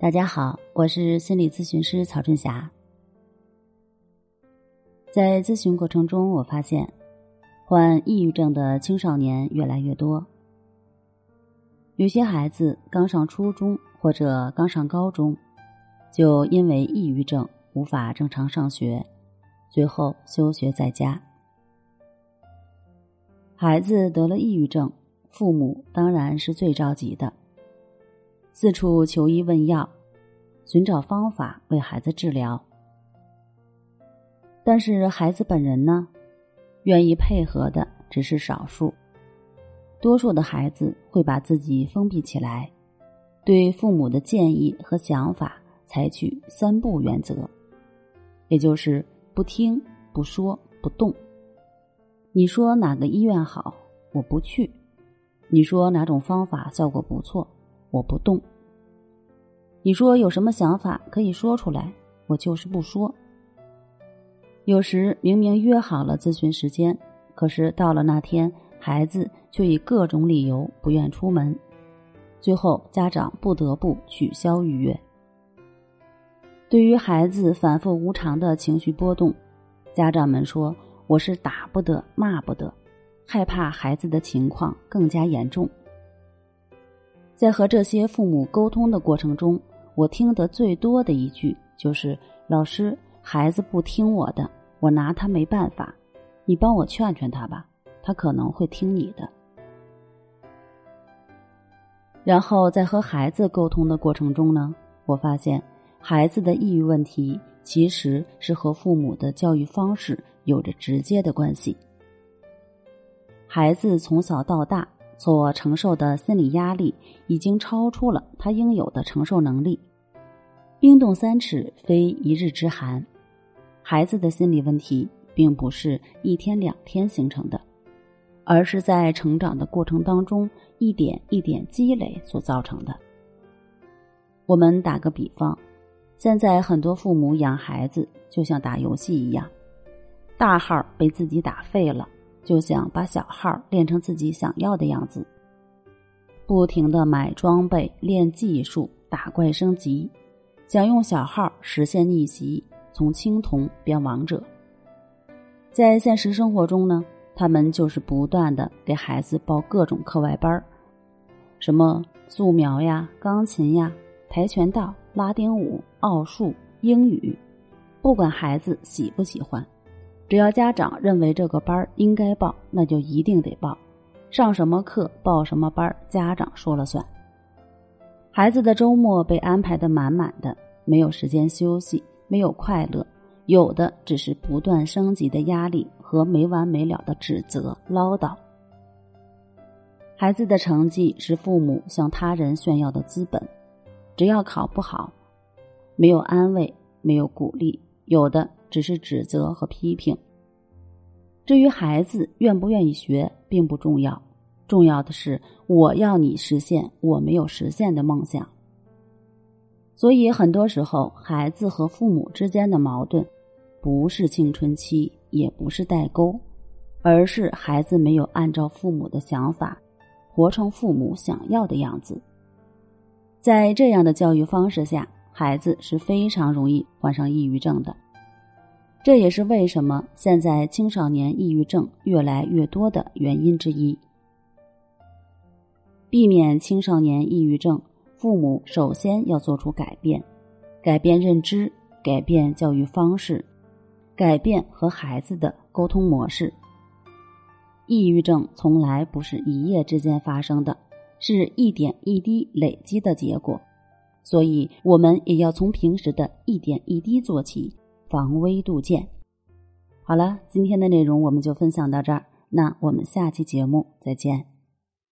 大家好，我是心理咨询师曹春霞。在咨询过程中，我发现患抑郁症的青少年越来越多。有些孩子刚上初中或者刚上高中，就因为抑郁症无法正常上学，最后休学在家。孩子得了抑郁症，父母当然是最着急的。四处求医问药，寻找方法为孩子治疗。但是孩子本人呢，愿意配合的只是少数。多数的孩子会把自己封闭起来，对父母的建议和想法采取三不原则，也就是不听、不说、不动。你说哪个医院好，我不去；你说哪种方法效果不错。我不动。你说有什么想法可以说出来，我就是不说。有时明明约好了咨询时间，可是到了那天，孩子却以各种理由不愿出门，最后家长不得不取消预约。对于孩子反复无常的情绪波动，家长们说我是打不得、骂不得，害怕孩子的情况更加严重。在和这些父母沟通的过程中，我听得最多的一句就是：“老师，孩子不听我的，我拿他没办法，你帮我劝劝他吧，他可能会听你的。”然后在和孩子沟通的过程中呢，我发现孩子的抑郁问题其实是和父母的教育方式有着直接的关系。孩子从小到大。所承受的心理压力已经超出了他应有的承受能力。冰冻三尺，非一日之寒。孩子的心理问题并不是一天两天形成的，而是在成长的过程当中一点一点积累所造成的。我们打个比方，现在很多父母养孩子就像打游戏一样，大号被自己打废了。就想把小号练成自己想要的样子，不停的买装备、练技术、打怪升级，想用小号实现逆袭，从青铜变王者。在现实生活中呢，他们就是不断的给孩子报各种课外班什么素描呀、钢琴呀、跆拳道、拉丁舞、奥数、英语，不管孩子喜不喜欢。只要家长认为这个班应该报，那就一定得报。上什么课，报什么班，家长说了算。孩子的周末被安排的满满的，没有时间休息，没有快乐，有的只是不断升级的压力和没完没了的指责唠叨。孩子的成绩是父母向他人炫耀的资本，只要考不好，没有安慰，没有鼓励，有的。只是指责和批评。至于孩子愿不愿意学，并不重要，重要的是我要你实现我没有实现的梦想。所以，很多时候，孩子和父母之间的矛盾，不是青春期，也不是代沟，而是孩子没有按照父母的想法，活成父母想要的样子。在这样的教育方式下，孩子是非常容易患上抑郁症的。这也是为什么现在青少年抑郁症越来越多的原因之一。避免青少年抑郁症，父母首先要做出改变，改变认知，改变教育方式，改变和孩子的沟通模式。抑郁症从来不是一夜之间发生的，是一点一滴累积的结果，所以我们也要从平时的一点一滴做起。防微杜渐。好了，今天的内容我们就分享到这儿，那我们下期节目再见。